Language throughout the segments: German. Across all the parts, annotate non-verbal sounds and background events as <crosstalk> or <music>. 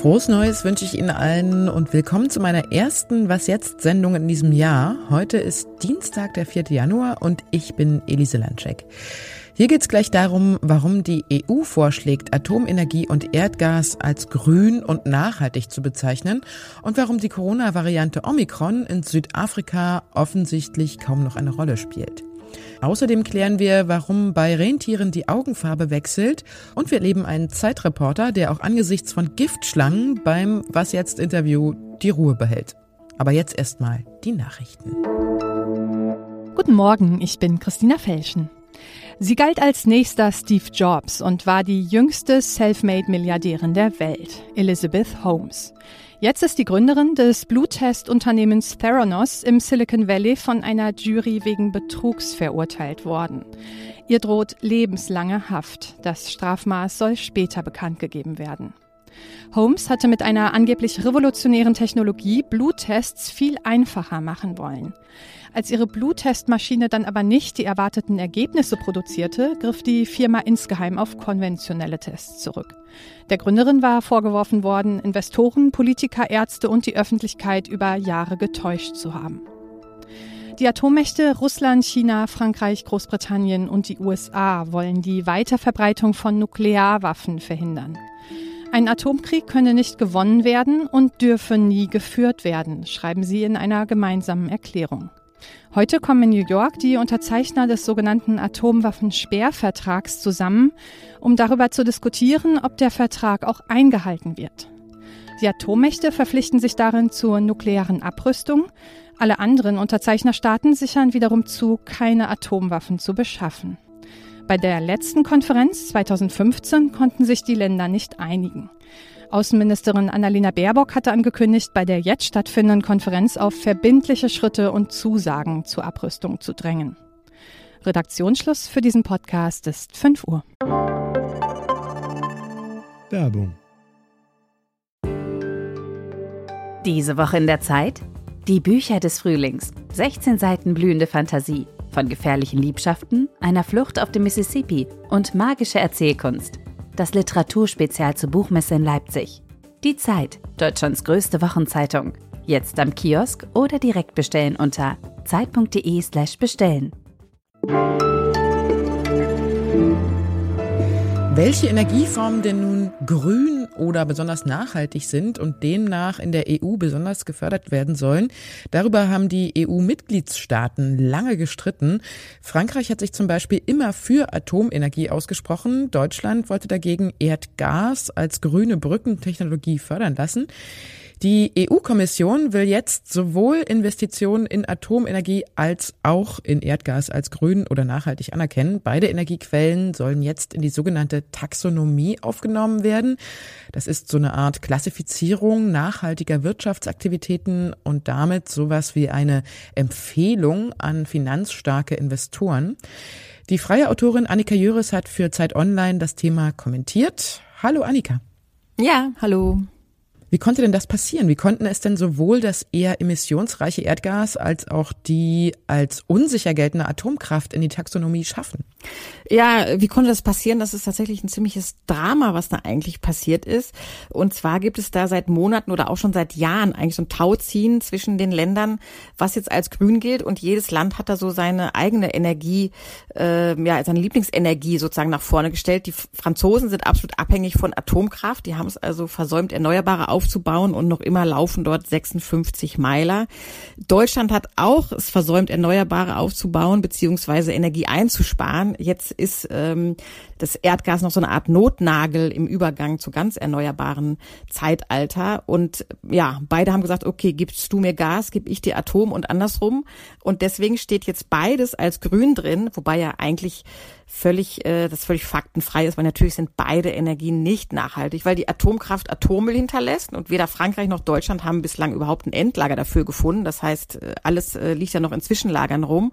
Frohes Neues wünsche ich Ihnen allen und willkommen zu meiner ersten Was jetzt Sendung in diesem Jahr. Heute ist Dienstag, der 4. Januar und ich bin Elise Landscheck. Hier geht es gleich darum, warum die EU vorschlägt, Atomenergie und Erdgas als grün und nachhaltig zu bezeichnen und warum die Corona-Variante Omikron in Südafrika offensichtlich kaum noch eine Rolle spielt. Außerdem klären wir, warum bei Rentieren die Augenfarbe wechselt und wir erleben einen Zeitreporter, der auch angesichts von Giftschlangen beim Was jetzt Interview die Ruhe behält. Aber jetzt erstmal die Nachrichten. Guten Morgen, ich bin Christina Felschen. Sie galt als nächster Steve Jobs und war die jüngste Selfmade-Milliardärin der Welt, Elizabeth Holmes. Jetzt ist die Gründerin des Bluttest-Unternehmens Theranos im Silicon Valley von einer Jury wegen Betrugs verurteilt worden. Ihr droht lebenslange Haft. Das Strafmaß soll später bekannt gegeben werden. Holmes hatte mit einer angeblich revolutionären Technologie Bluttests viel einfacher machen wollen. Als ihre Bluttestmaschine dann aber nicht die erwarteten Ergebnisse produzierte, griff die Firma insgeheim auf konventionelle Tests zurück. Der Gründerin war vorgeworfen worden, Investoren, Politiker, Ärzte und die Öffentlichkeit über Jahre getäuscht zu haben. Die Atommächte Russland, China, Frankreich, Großbritannien und die USA wollen die Weiterverbreitung von Nuklearwaffen verhindern. Ein Atomkrieg könne nicht gewonnen werden und dürfe nie geführt werden, schreiben sie in einer gemeinsamen Erklärung. Heute kommen in New York die Unterzeichner des sogenannten Atomwaffensperrvertrags zusammen, um darüber zu diskutieren, ob der Vertrag auch eingehalten wird. Die Atommächte verpflichten sich darin zur nuklearen Abrüstung. Alle anderen Unterzeichnerstaaten sichern wiederum zu, keine Atomwaffen zu beschaffen. Bei der letzten Konferenz 2015 konnten sich die Länder nicht einigen. Außenministerin Annalena Baerbock hatte angekündigt, bei der jetzt stattfindenden Konferenz auf verbindliche Schritte und Zusagen zur Abrüstung zu drängen. Redaktionsschluss für diesen Podcast ist 5 Uhr. Werbung. Diese Woche in der Zeit? Die Bücher des Frühlings. 16 Seiten blühende Fantasie. Von gefährlichen Liebschaften, einer Flucht auf dem Mississippi und magische Erzählkunst das Literaturspezial zur Buchmesse in Leipzig. Die Zeit, Deutschlands größte Wochenzeitung. Jetzt am Kiosk oder direkt bestellen unter zeit.de/slash bestellen. Welche Energieformen denn nun grün oder besonders nachhaltig sind und demnach in der EU besonders gefördert werden sollen, darüber haben die EU-Mitgliedstaaten lange gestritten. Frankreich hat sich zum Beispiel immer für Atomenergie ausgesprochen. Deutschland wollte dagegen Erdgas als grüne Brückentechnologie fördern lassen. Die EU-Kommission will jetzt sowohl Investitionen in Atomenergie als auch in Erdgas als grün oder nachhaltig anerkennen. Beide Energiequellen sollen jetzt in die sogenannte Taxonomie aufgenommen werden. Das ist so eine Art Klassifizierung nachhaltiger Wirtschaftsaktivitäten und damit sowas wie eine Empfehlung an finanzstarke Investoren. Die freie Autorin Annika Jöris hat für Zeit Online das Thema kommentiert. Hallo Annika. Ja, hallo. Wie konnte denn das passieren? Wie konnten es denn sowohl das eher emissionsreiche Erdgas als auch die als unsicher geltende Atomkraft in die Taxonomie schaffen? Ja, wie konnte das passieren? Das ist tatsächlich ein ziemliches Drama, was da eigentlich passiert ist. Und zwar gibt es da seit Monaten oder auch schon seit Jahren eigentlich so ein Tauziehen zwischen den Ländern, was jetzt als grün gilt. Und jedes Land hat da so seine eigene Energie, äh, ja, seine Lieblingsenergie sozusagen nach vorne gestellt. Die Franzosen sind absolut abhängig von Atomkraft. Die haben es also versäumt, erneuerbare aufzubauen und noch immer laufen dort 56 Meiler. Deutschland hat auch es versäumt, Erneuerbare aufzubauen beziehungsweise Energie einzusparen. Jetzt ist ähm, das Erdgas noch so eine Art Notnagel im Übergang zu ganz erneuerbaren Zeitalter. Und ja, beide haben gesagt, okay, gibst du mir Gas, gib ich dir Atom und andersrum. Und deswegen steht jetzt beides als grün drin, wobei ja eigentlich völlig, äh, das völlig faktenfrei ist, weil natürlich sind beide Energien nicht nachhaltig, weil die Atomkraft Atommüll hinterlässt und weder Frankreich noch Deutschland haben bislang überhaupt ein Endlager dafür gefunden. Das heißt, äh, alles äh, liegt ja noch in Zwischenlagern rum.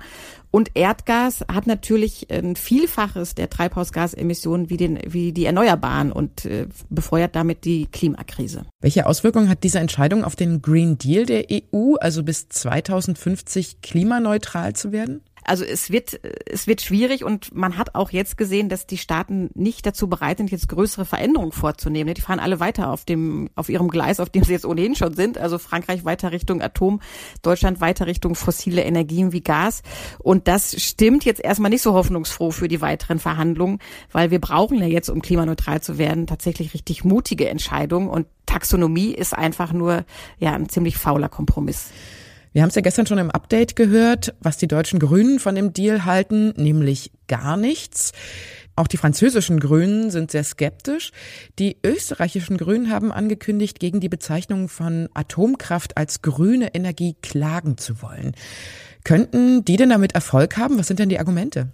Und Erdgas hat natürlich ein Vielfaches der Treibhausgasemissionen wie, den, wie die Erneuerbaren und äh, befeuert damit die Klimakrise. Welche Auswirkungen hat diese Entscheidung auf den Green Deal der EU, also bis 2050 klimaneutral zu werden? Also es wird, es wird schwierig und man hat auch jetzt gesehen, dass die Staaten nicht dazu bereit sind, jetzt größere Veränderungen vorzunehmen. Die fahren alle weiter auf dem, auf ihrem Gleis, auf dem sie jetzt ohnehin schon sind. Also Frankreich weiter Richtung Atom, Deutschland weiter Richtung fossile Energien wie Gas. Und das stimmt jetzt erstmal nicht so hoffnungsfroh für die weiteren Verhandlungen, weil wir brauchen ja jetzt, um klimaneutral zu werden, tatsächlich richtig mutige Entscheidungen. Und Taxonomie ist einfach nur ja ein ziemlich fauler Kompromiss. Wir haben es ja gestern schon im Update gehört, was die deutschen Grünen von dem Deal halten, nämlich gar nichts. Auch die französischen Grünen sind sehr skeptisch. Die österreichischen Grünen haben angekündigt, gegen die Bezeichnung von Atomkraft als grüne Energie klagen zu wollen. Könnten die denn damit Erfolg haben? Was sind denn die Argumente?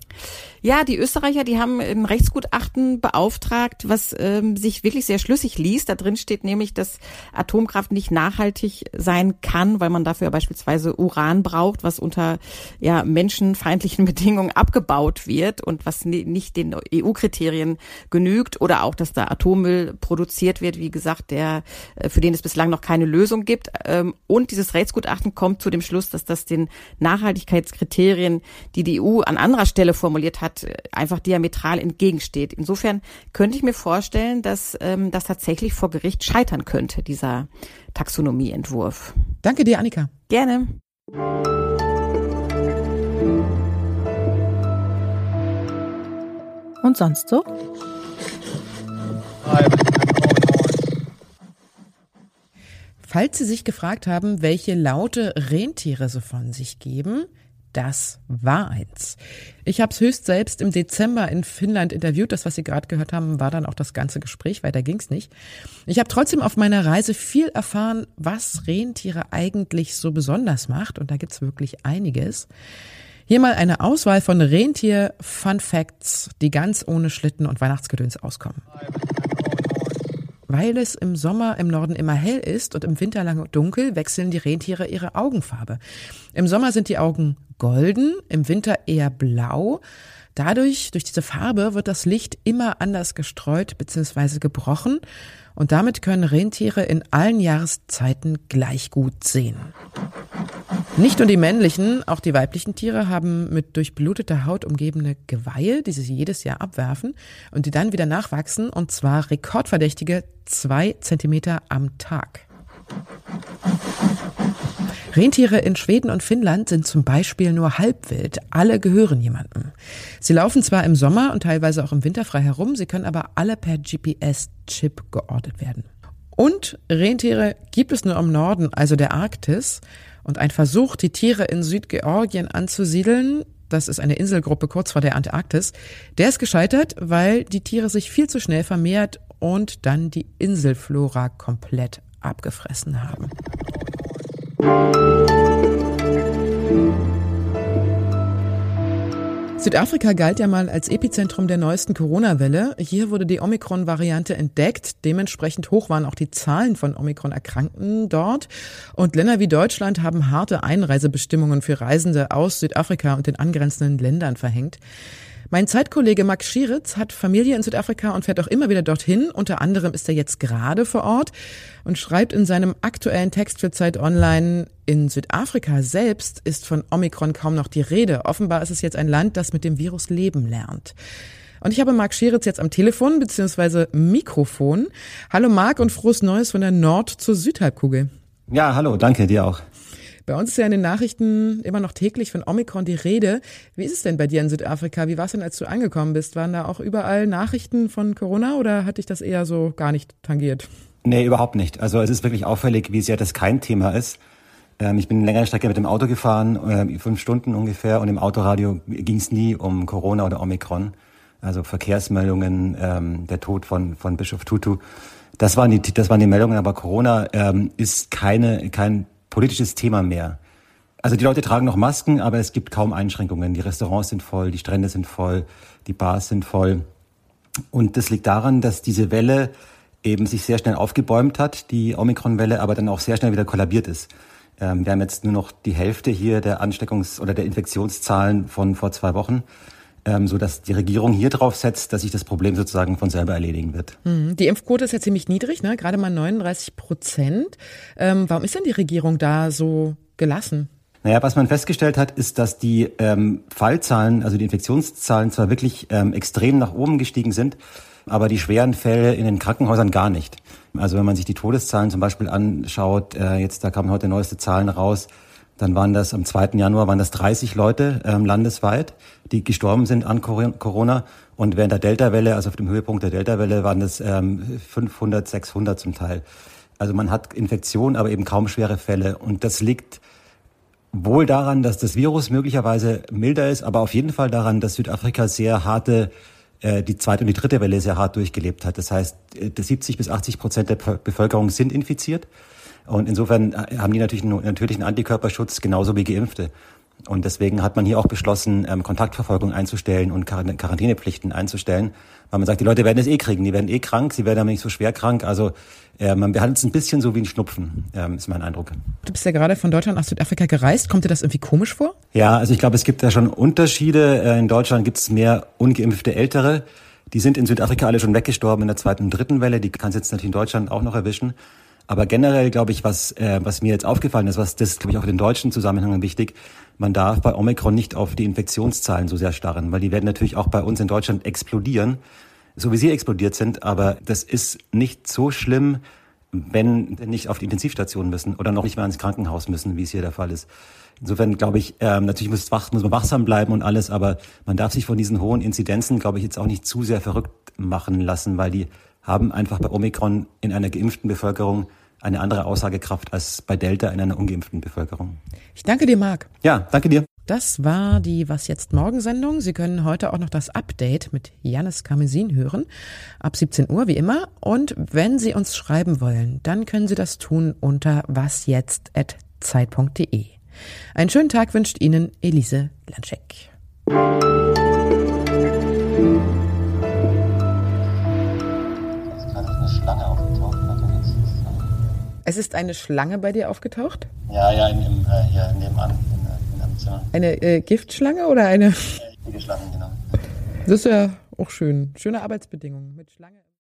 Ja, die Österreicher, die haben ein Rechtsgutachten beauftragt, was ähm, sich wirklich sehr schlüssig liest. Da drin steht nämlich, dass Atomkraft nicht nachhaltig sein kann, weil man dafür beispielsweise Uran braucht, was unter ja, menschenfeindlichen <laughs> Bedingungen abgebaut wird und was nicht den EU-Kriterien genügt. Oder auch, dass da Atommüll produziert wird, wie gesagt, der äh, für den es bislang noch keine Lösung gibt. Ähm, und dieses Rechtsgutachten kommt zu dem Schluss, dass das den Nachhaltigkeitskriterien, die die EU an anderer Stelle formuliert hat, hat, einfach diametral entgegensteht. Insofern könnte ich mir vorstellen, dass ähm, das tatsächlich vor Gericht scheitern könnte, dieser Taxonomieentwurf. Danke dir, Annika. Gerne. Und sonst so? Falls Sie sich gefragt haben, welche Laute Rentiere so von sich geben, das war eins. Ich habe es höchst selbst im Dezember in Finnland interviewt. Das, was Sie gerade gehört haben, war dann auch das ganze Gespräch. Weiter ging's nicht. Ich habe trotzdem auf meiner Reise viel erfahren, was Rentiere eigentlich so besonders macht. Und da gibt's wirklich einiges. Hier mal eine Auswahl von Rentier-Fun Facts, die ganz ohne Schlitten und Weihnachtsgedöns auskommen. Weil es im Sommer im Norden immer hell ist und im Winter lang dunkel, wechseln die Rentiere ihre Augenfarbe. Im Sommer sind die Augen golden, im Winter eher blau. Dadurch, durch diese Farbe, wird das Licht immer anders gestreut bzw. gebrochen und damit können Rentiere in allen Jahreszeiten gleich gut sehen. Nicht nur die männlichen, auch die weiblichen Tiere haben mit durchbluteter Haut umgebene Geweihe, die sie jedes Jahr abwerfen und die dann wieder nachwachsen, und zwar rekordverdächtige zwei Zentimeter am Tag. Rentiere in Schweden und Finnland sind zum Beispiel nur halbwild. Alle gehören jemandem. Sie laufen zwar im Sommer und teilweise auch im Winter frei herum, sie können aber alle per GPS-Chip geortet werden. Und Rentiere gibt es nur im Norden, also der Arktis. Und ein Versuch, die Tiere in Südgeorgien anzusiedeln, das ist eine Inselgruppe kurz vor der Antarktis, der ist gescheitert, weil die Tiere sich viel zu schnell vermehrt und dann die Inselflora komplett abgefressen haben. Südafrika galt ja mal als Epizentrum der neuesten Corona-Welle. Hier wurde die Omikron-Variante entdeckt. Dementsprechend hoch waren auch die Zahlen von Omikron-Erkrankten dort. Und Länder wie Deutschland haben harte Einreisebestimmungen für Reisende aus Südafrika und den angrenzenden Ländern verhängt. Mein Zeitkollege Max Schieritz hat Familie in Südafrika und fährt auch immer wieder dorthin. Unter anderem ist er jetzt gerade vor Ort und schreibt in seinem aktuellen Text für Zeit Online, in Südafrika selbst ist von Omikron kaum noch die Rede. Offenbar ist es jetzt ein Land, das mit dem Virus leben lernt. Und ich habe Marc Scheritz jetzt am Telefon bzw. Mikrofon. Hallo Marc und frohes Neues von der Nord- zur Südhalbkugel. Ja, hallo, danke dir auch. Bei uns ist ja in den Nachrichten immer noch täglich von Omikron die Rede. Wie ist es denn bei dir in Südafrika? Wie war es denn, als du angekommen bist? Waren da auch überall Nachrichten von Corona oder hat dich das eher so gar nicht tangiert? Nee, überhaupt nicht. Also es ist wirklich auffällig, wie sehr das kein Thema ist. Ähm, ich bin eine längere Strecke mit dem Auto gefahren, äh, fünf Stunden ungefähr, und im Autoradio ging es nie um Corona oder Omikron. Also Verkehrsmeldungen, ähm, der Tod von, von Bischof Tutu. Das waren die, das waren die Meldungen, aber Corona ähm, ist keine, kein politisches Thema mehr. Also die Leute tragen noch Masken, aber es gibt kaum Einschränkungen. Die Restaurants sind voll, die Strände sind voll, die Bars sind voll. Und das liegt daran, dass diese Welle eben sich sehr schnell aufgebäumt hat, die Omikron-Welle, aber dann auch sehr schnell wieder kollabiert ist. Ähm, wir haben jetzt nur noch die Hälfte hier der Ansteckungs- oder der Infektionszahlen von vor zwei Wochen ähm, so dass die Regierung hier drauf setzt, dass sich das Problem sozusagen von selber erledigen wird. Mhm. Die Impfquote ist ja ziemlich niedrig, ne? gerade mal 39 Prozent. Ähm, warum ist denn die Regierung da so gelassen? Naja, was man festgestellt hat, ist, dass die ähm, Fallzahlen, also die Infektionszahlen zwar wirklich ähm, extrem nach oben gestiegen sind, aber die schweren Fälle in den Krankenhäusern gar nicht. Also wenn man sich die Todeszahlen zum Beispiel anschaut, äh, jetzt da kamen heute neueste Zahlen raus, dann waren das am 2. Januar waren das 30 Leute ähm, landesweit, die gestorben sind an Corona. Und während der Delta-Welle, also auf dem Höhepunkt der Delta-Welle, waren das ähm, 500, 600 zum Teil. Also man hat Infektionen, aber eben kaum schwere Fälle. Und das liegt wohl daran, dass das Virus möglicherweise milder ist, aber auf jeden Fall daran, dass Südafrika sehr harte äh, die zweite und die dritte Welle sehr hart durchgelebt hat. Das heißt, 70 äh, bis 80 Prozent der Bevölkerung sind infiziert. Und insofern äh, haben die natürlich einen natürlichen Antikörperschutz, genauso wie Geimpfte. Und deswegen hat man hier auch beschlossen, ähm, Kontaktverfolgung einzustellen und Quarantänepflichten einzustellen, weil man sagt, die Leute werden es eh kriegen, die werden eh krank, sie werden aber nicht so schwer krank. Also äh, man behandelt es ein bisschen so wie ein Schnupfen, ähm, ist mein Eindruck. Du bist ja gerade von Deutschland nach Südafrika gereist. Kommt dir das irgendwie komisch vor? Ja, also ich glaube, es gibt da schon Unterschiede. Äh, in Deutschland gibt es mehr ungeimpfte Ältere. Die sind in Südafrika alle schon weggestorben in der zweiten und dritten Welle. Die kann es jetzt natürlich in Deutschland auch noch erwischen. Aber generell glaube ich, was, äh, was mir jetzt aufgefallen ist, was das glaube ich auch in den deutschen Zusammenhängen wichtig, man darf bei Omikron nicht auf die Infektionszahlen so sehr starren, weil die werden natürlich auch bei uns in Deutschland explodieren, so wie sie explodiert sind. Aber das ist nicht so schlimm, wenn nicht auf die Intensivstation müssen oder noch nicht mal ins Krankenhaus müssen, wie es hier der Fall ist. Insofern glaube ich, ähm, natürlich muss, wach, muss man wachsam bleiben und alles, aber man darf sich von diesen hohen Inzidenzen, glaube ich, jetzt auch nicht zu sehr verrückt machen lassen, weil die haben einfach bei Omikron in einer geimpften Bevölkerung eine andere Aussagekraft als bei Delta in einer ungeimpften Bevölkerung. Ich danke dir, Marc. Ja, danke dir. Das war die Was jetzt Morgen-Sendung. Sie können heute auch noch das Update mit Janis Karmesin hören. Ab 17 Uhr, wie immer. Und wenn Sie uns schreiben wollen, dann können Sie das tun unter wasjetzt.zeit.de. Einen schönen Tag wünscht Ihnen Elise Lanschek. Es ist eine Schlange bei dir aufgetaucht? Ja, ja, in, im, äh, hier nebenan, in, in einem Zimmer. Eine äh, Giftschlange oder eine? Ja, Schlange, genau. Das ist ja auch schön. Schöne Arbeitsbedingungen mit Schlange.